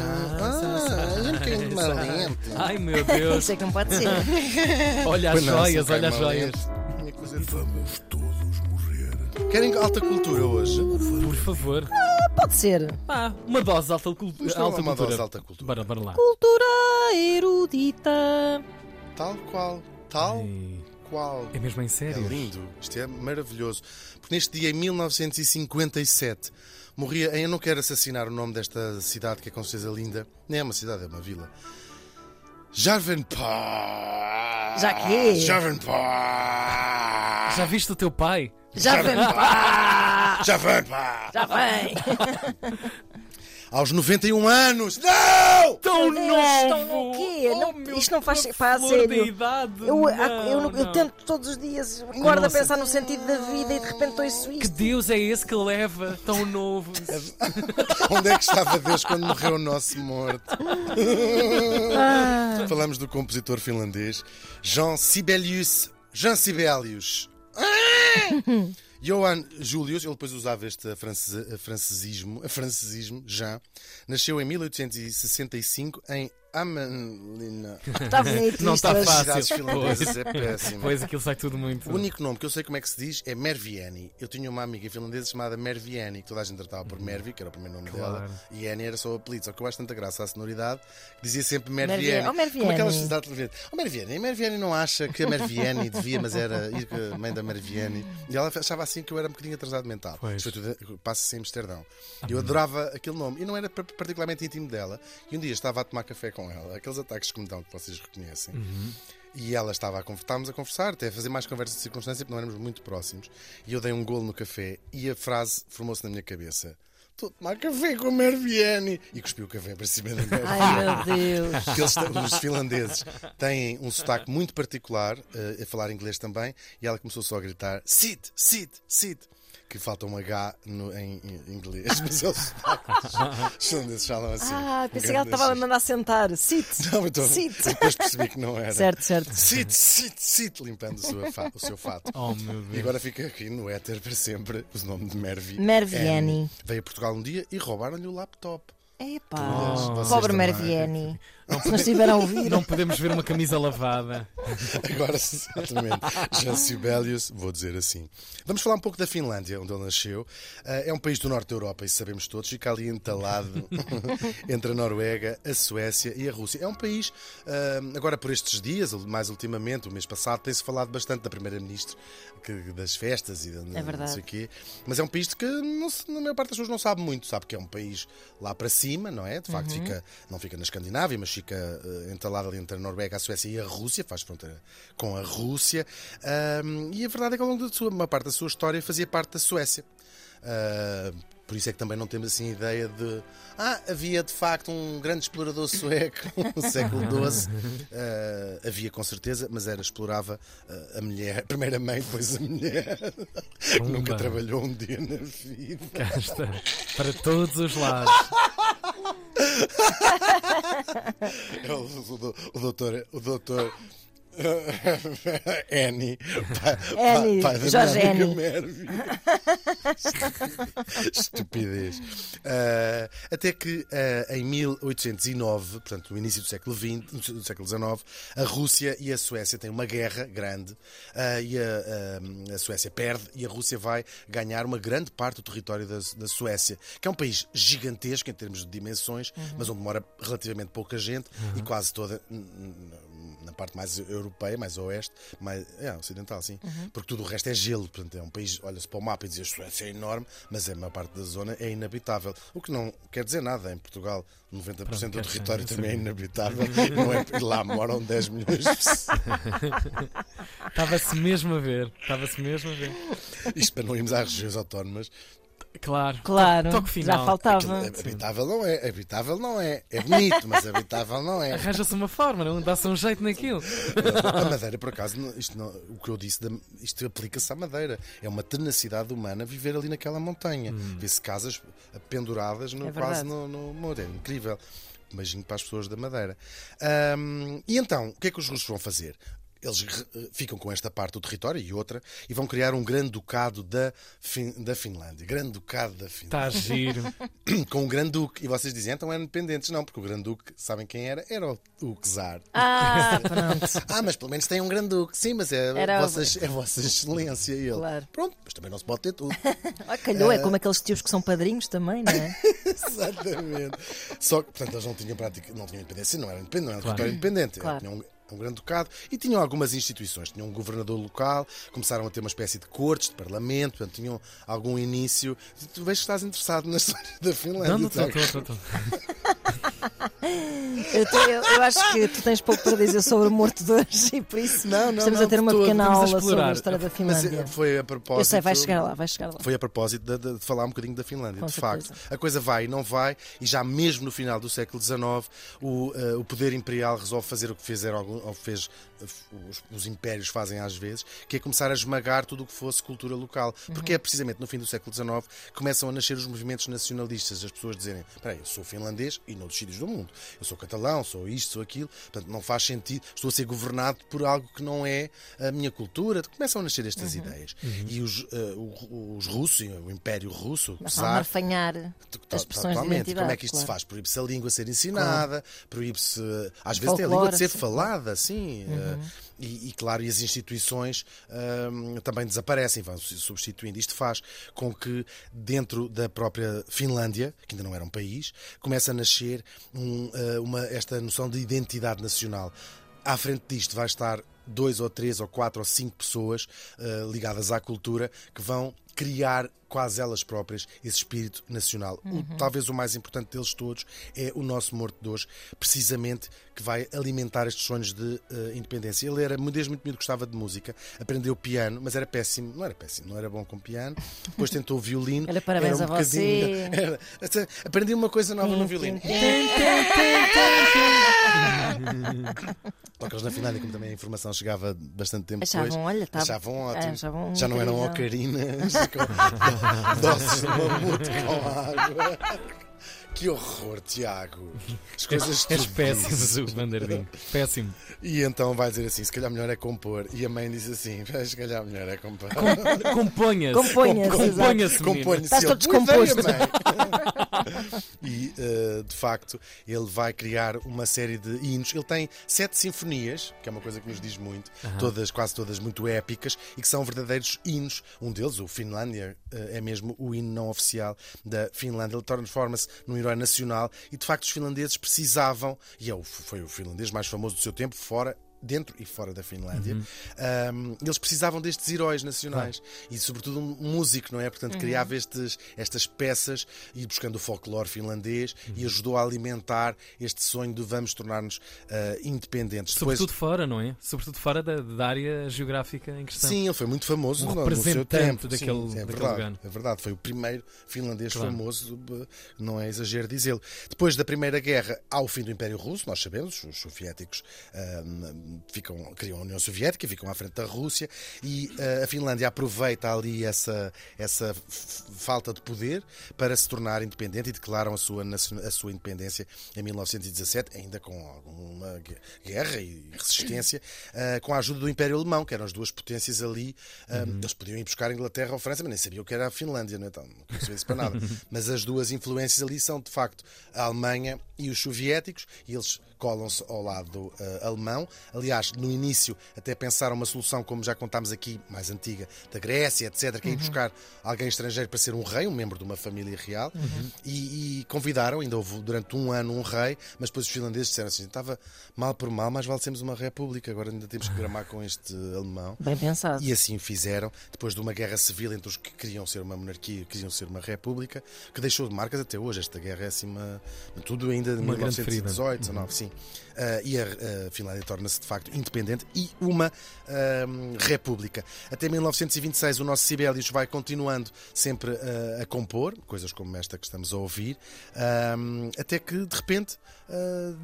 Ah, e um bocadinho de malente. Ai meu Deus. Isso é que não pode ser. Olha as Pois não, joias, cai olha as joias. de- Vamos todos morrer. Querem alta cultura hoje? Por favor. Pode ser. Ah, uma dose de alta, cultu Vamos dar alta uma cultura. dose de alta cultura. Bora, bora lá. Cultura erudita. Tal qual. Tal Ei, qual. É mesmo em É sério? lindo, isto é maravilhoso. Porque neste dia, em 1957, morria. Eu não quero assassinar o nome desta cidade, que é com certeza linda. Nem é uma cidade, é uma vila. Jarvenpá! Já quê? Jarvenpá! Já viste o teu pai? Já vem pá! Já vem! Aos 91 anos! Não! Tão Deus, novo! tão no quê? Oh, Não- isto não faz- pá, sério. idade. Eu, não, eu, eu não. tento todos os dias, acordo a pensar no sentido da vida e de repente estou isso Que. Deus é esse que leva tão novo? Onde é que estava Deus quando morreu o nosso morto? Ah. Falamos do compositor finlandês Jean Sibelius. Jean Sibelius. Johann Julius, ele depois usava este france- francesismo, francesismo, Jean, nasceu em 1865 em Amelina. Está bonito Não está fácil. Finlandesas, é péssimo. Pois aquilo sai tudo muito. O único nome que eu sei como é que se diz é Mervieni. Eu tinha uma amiga finlandesa chamada Mervieni, que toda a gente tratava por Mervi, que era o primeiro nome Claro. dela, e Eni era só o apelido. Só que eu acho tanta graça à sonoridade que dizia sempre Mervieni. Mervieni. Oh, Mervieni. Como aquelas cidades televisivas. Oh, Mervieni, a Mervieni não acha que a Mervieni devia, mas era a mãe da Mervieni. E ela achava assim que eu era um bocadinho atrasado mental. Pois. Isto foi tudo, passa-se em Amsterdão. Eu adorava aquele nome e não era par- particularmente íntimo dela. E um dia estava a tomar café com ela, aqueles ataques que me dão que vocês reconhecem. E ela estava a conversar, a conversar, até a fazer mais conversas de circunstância, porque não éramos muito próximos. E eu dei um golo no café e a frase formou-se na minha cabeça: Estou a tomar café com a Merviani. E cuspiu o café para cima da Merviani. Ai meu Deus. Eles, os finlandeses têm um sotaque muito particular, eh, a falar inglês também, e ela começou só a gritar: Sit, sit, sit. Que falta um H no- em, em inglês, mas eles falam assim. Ah, um pensei que ela estava a mandar sentar. Sit. Não, então, Sit. depois percebi que não era. Certo, certo. Sit, sit, sit, limpando o seu, fa- o seu fato. Oh meu E Deus. agora fica aqui no éter para sempre o nome de Mervi. Merviani. Veio a Portugal um dia e roubaram-lhe o laptop. Epá, vocês pobre também. Mervieni. Se estiver a ouvir. Não podemos ver uma camisa lavada. Agora, exatamente. Jean Sibelius, vou dizer assim. Vamos falar um pouco da Finlândia, onde ele nasceu. Ah, É um país do norte da Europa, isso sabemos todos. Fica ali entalado entre a Noruega, a Suécia e a Rússia. É um país, ah, agora por estes dias, mais ultimamente, o mês passado, tem-se falado bastante da Primeira-Ministra, das festas e da, É verdade. não sei o quê. Mas é um país de que não se- na maior parte das pessoas não sabe muito. Sabe que é um país lá para cima, não é? De facto, Uhum. fica, não fica na Escandinávia, mas fica eh, entalado ali entre a Noruega, a Suécia e a Rússia, faz fronteira com a Rússia. E a verdade é que ao longo da sua, uma parte da sua história fazia parte da Suécia. Por isso é que também não temos assim ideia de. Ah, havia de facto um grande explorador sueco no século XII. Ah, havia com certeza, mas era explorava ah, a mulher, primeiro a mãe, depois a mulher. Nunca trabalhou um dia na vida. Cá está. Para todos os lados. É o, doutor. O doutor Annie, pai, Annie, pai da Jorge Annie. Estupidez. Ah, até que ah, em 1809, portanto, no início do século XX, do século XIX, a Rússia e a Suécia têm uma guerra grande ah, e a, a Suécia perde e a Rússia vai ganhar uma grande parte do território da, da Suécia, que é um país gigantesco em termos de dimensões, mas onde mora relativamente pouca gente e quase toda na parte mais europeia, mais oeste, mais é, ocidental, sim. Porque tudo o resto é gelo, portanto é um país, olha-se para o mapa e diz a Suécia é enorme, mas a maior parte da zona é inabitável. O que não quer dizer nada. Em Portugal, 90% do quer território também é inabitável não é, e lá moram 10 milhões de pessoas. Estava-se mesmo a ver. Estava-se mesmo a ver. Isto para não irmos às regiões autónomas. Claro. Claro, Toque final. já faltava. Aquilo, habitável não é, habitável não é. É bonito, mas habitável não é. Arranja-se uma forma, não? Dá-se um jeito naquilo. A Madeira, por acaso, isto não- o que eu disse, isto aplica-se à Madeira. É uma tenacidade humana viver ali naquela montanha. Vê-se casas penduradas no, É quase no, no muro. É incrível. Um beijinho para as pessoas da Madeira. Ahm, e então, o que é que os russos vão fazer? Eles re- ficam com esta parte do território e outra e vão criar um grande ducado da, Fin- da Finlândia. Grande ducado da Finlândia. Está Tá giro. Com o grande duque. E vocês dizem, então eram independentes. Não, porque o grande duque, sabem quem era? Era o, o czar. Ah, pronto. Ah, mas pelo menos tem um grande duque. Sim, mas é, Era o- vossa, é vossa excelência. Ele, Claro. pronto, mas também não se pode ter tudo. Ah, calhou, é como aqueles tios que são padrinhos também, não é? Exatamente. Só que, portanto, eles não tinham prática, não tinham independência, não eram independentes, não era um Claro. território independente. Claro. Tinham um, grande ducado e tinham algumas instituições. Tinham um governador local, começaram a ter uma espécie de cortes, de parlamento, portanto, tinham algum início. Tu vês que estás interessado na história da Finlândia. Não, não estou, estou, estou. Eu, te- eu- eu acho que tu tens pouco para dizer sobre o morto de hoje e por isso Não, não, estamos não, a ter uma todo. pequena a aula sobre explorar. a história da Mas Finlândia. eh, foi a propósito. Eu sei, vai chegar lá, vai chegar lá. Foi a propósito de, de- de falar um bocadinho da Finlândia. Com de certeza. facto, a coisa vai e não vai, e já mesmo no final do século XIX, o, eh, o poder imperial resolve fazer o que fizeram algum, ou fez, os, os impérios fazem às vezes, que é começar a esmagar tudo o que fosse cultura local. Porque Uhum. é precisamente no fim do século XIX que começam a nascer os movimentos nacionalistas, as pessoas dizerem: espera aí, eu sou finlandês e noutros sítios do mundo, eu sou catalão, sou isto, sou aquilo, portanto não faz sentido, estou a ser governado por algo que não é a minha cultura. Começam a nascer estas Uhum. ideias. E os, o- os russos, o Império Russo, a czar, arfanhar To- as expressões Totalmente. Como é que isto se claro. faz? Proíbe-se a língua ser ensinada, proíbe-se. Às vezes tem a língua de ser sim. Falada, sim. Uhum. eh, E, e, claro, e as instituições hum, também desaparecem, vão se substituindo. Isto faz com que, dentro da própria Finlândia, que ainda não era um país, comece a nascer um, eh, uma, esta noção de identidade nacional. À frente disto vai estar dois ou três ou quatro ou cinco pessoas eh, ligadas à cultura que vão criar quase elas próprias esse espírito nacional. O- talvez o mais importante deles todos é o nosso morto de hoje, precisamente que vai alimentar estes sonhos de eh, independência. Ele era desde muito miúdo gostava de música, aprendeu piano, mas era péssimo, não era péssimo, não era bom com piano. Depois tentou violino. Olha, parabéns era um a você. era- aprendi uma coisa nova no violino. Eles na Finlândia, como também a informação chegava bastante tempo Achavam, depois, olha, tá- achavam ótimo. achavam Já não eram ocarinas, com doses de mamute com água. Que horror, Tiago. As coisas És péssimo. Péssimo. E então vai dizer assim: se calhar melhor é compor. E a mãe diz assim: se calhar melhor é compor. Componha-se. Componha-se. Componha-se, menino. Compõe-se. Estás Ele, todo. e, eh, de facto, ele vai criar uma série de hinos. Ele tem sete sinfonias, que é uma coisa que nos diz muito, todas, quase todas muito épicas, e que são verdadeiros hinos. Um deles, o Finlândia, eh, é mesmo o hino não oficial da Finlândia. Ele transforma-se num herói nacional e, de facto, os finlandeses precisavam, e é o- foi o finlandês mais famoso do seu tempo, fora dentro e fora da Finlândia, um, eles precisavam destes heróis nacionais e, sobretudo, um músico, não é? Portanto, criava estes, estas peças e buscando o folclore finlandês e ajudou a alimentar este sonho de vamos tornar-nos uh, independentes. Depois- Sobretudo fora, não é? Sobretudo fora da, da área geográfica em questão. Sim, ele foi muito famoso Um no, no seu representante tempo. daquele- Sim, é daquele verdade, lugar. é verdade. Foi o primeiro finlandês Claro. famoso, não é exagero dizê-lo. Depois da Primeira Guerra, há o fim do Império Russo, nós sabemos, os soviéticos ficam, criam a União Soviética, ficam à frente da Rússia e ah, a Finlândia aproveita ali essa, essa falta de poder para se tornar independente e declaram a sua, a sua independência em 1917, ainda com alguma gue- guerra e resistência, ah, com a ajuda do Império Alemão, que eram as duas potências ali. Ah, Eles podiam ir buscar a Inglaterra ou a França, mas nem sabiam o que era a Finlândia, não é? Então, não conhecia isso para nada. Mas as duas influências ali são, de facto, a Alemanha e os soviéticos, e eles colam-se ao lado ah, alemão. Aliás, no início até pensaram uma solução, como já contámos aqui, mais antiga, da Grécia, etc., que é ir buscar alguém estrangeiro para ser um rei, um membro de uma família real, e, e convidaram, ainda houve durante um ano um rei, mas depois os finlandeses disseram assim: estava mal por mal, mas vale sermos uma república, agora ainda temos que gramar com este alemão. Bem pensado. E assim fizeram, depois de uma guerra civil entre os que queriam ser uma monarquia e queriam ser uma república, que deixou de marcas até hoje. Esta guerra é assim uma. Tudo ainda de Uma grande ferida. 1918, 19, sim. Ah, e a, a Finlândia torna-se de facto independente e uma ahm, república. Até 1926 o nosso Sibelius vai continuando sempre ah, a compor, coisas como esta que estamos a ouvir, ahm, até que de repente ah,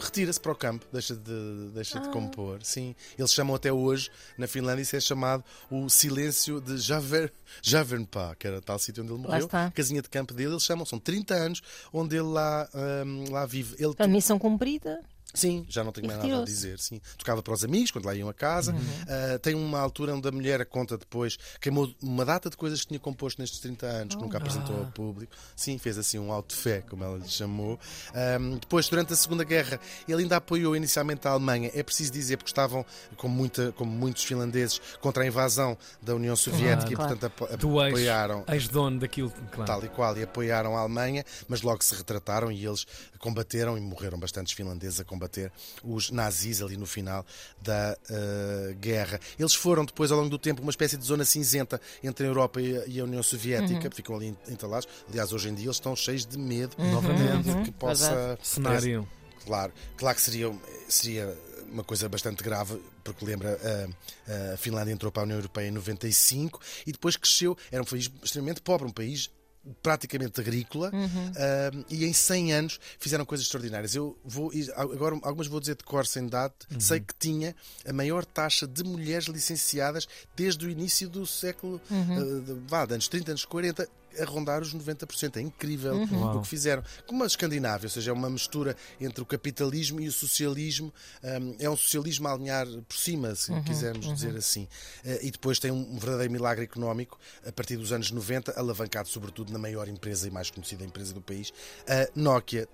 retira-se para o campo, deixa de, deixa de compor. Sim, eles chamam até hoje, na Finlândia, isso é chamado o silêncio de Javer, Javernpa, que era tal sítio onde ele morreu, casinha de campo dele, eles chamam, são 30 anos onde ele lá, ahm, lá vive. Ele A missão cumprida. Sim, já não tenho mais nada a dizer. Sim. Tocava para os amigos quando lá iam a casa. Ah, tem uma altura onde a mulher conta depois, queimou uma data de coisas que tinha composto nestes 30 anos, que nunca apresentou ao público. Sim, fez assim um auto de fé, como ela lhe chamou. Ahm, depois, durante a Segunda Guerra, ele ainda apoiou inicialmente a Alemanha. É preciso dizer, porque estavam, como, muita, como muitos finlandeses, contra a invasão da União Soviética e, Claro. portanto, apo- ex, apoiaram ex-dono daquilo, claro. tal e qual, e apoiaram a Alemanha, mas logo se retrataram e eles combateram, e morreram bastantes finlandeses a combater os nazis ali no final da eh, guerra. Eles foram depois, ao longo do tempo, uma espécie de zona cinzenta entre a Europa e a, União Soviética, ficam ali entalados. Aliás, hoje em dia eles estão cheios de medo, novamente, de que possa. Cenário. Claro, claro que seria, seria uma coisa bastante grave, porque lembra, a, a Finlândia entrou para a União Europeia em 95 e depois cresceu, era um país extremamente pobre, um país praticamente agrícola ah, e em 100 anos fizeram coisas extraordinárias. Eu vou, agora algumas vou dizer de cor sem date, sei que tinha a maior taxa de mulheres licenciadas desde o início do século, ah, de- vá, de anos 30, anos 40, a rondar os 90%. É incrível o que fizeram. Como a Escandinávia, ou seja, é uma mistura entre o capitalismo e o socialismo. hum, é um socialismo a alinhar por cima, se quisermos dizer assim. Eh, e depois tem um verdadeiro milagre económico a partir dos anos 90, alavancado sobretudo na maior empresa e mais conhecida empresa do país, a Nokia.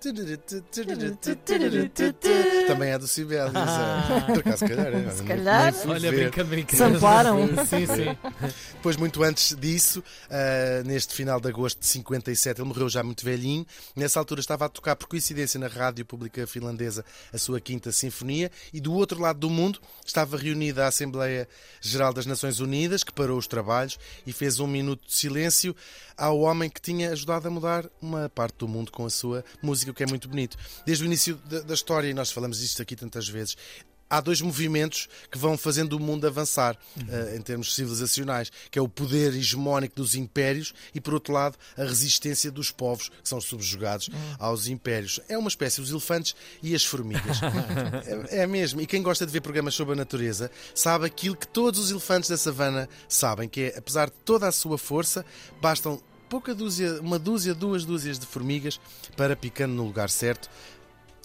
Também é do Sibelius. é. Por acaso, se calhar. é. Se calhar. Olha, brinca, brinca. Samplaram. sim, sim. Depois, muito antes disso, ah, neste final de agosto de 57, ele morreu já muito velhinho. Nessa altura estava a tocar, por coincidência, na rádio pública finlandesa a sua Quinta Sinfonia. E do outro lado do mundo estava reunida a Assembleia Geral das Nações Unidas, que parou os trabalhos e fez um minuto de silêncio ao homem que tinha ajudado a mudar uma parte do mundo com a sua música, o que é muito bonito. Desde o início da, história, e nós falamos disto aqui tantas vezes, há dois movimentos que vão fazendo o mundo avançar eh, em termos civilizacionais, que é o poder hegemónico dos impérios e, por outro lado, a resistência dos povos que são subjugados aos impérios. É uma espécie, os elefantes e as formigas. é, é mesmo. E quem gosta de ver programas sobre a natureza sabe aquilo que todos os elefantes da savana sabem, que é, apesar de toda a sua força, bastam pouca dúzia, uma dúzia, duas dúzias de formigas para, picando no lugar certo,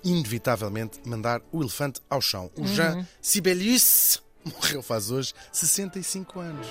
inevitavelmente mandar o elefante ao chão. O Jean Sibelius morreu faz hoje 65 anos.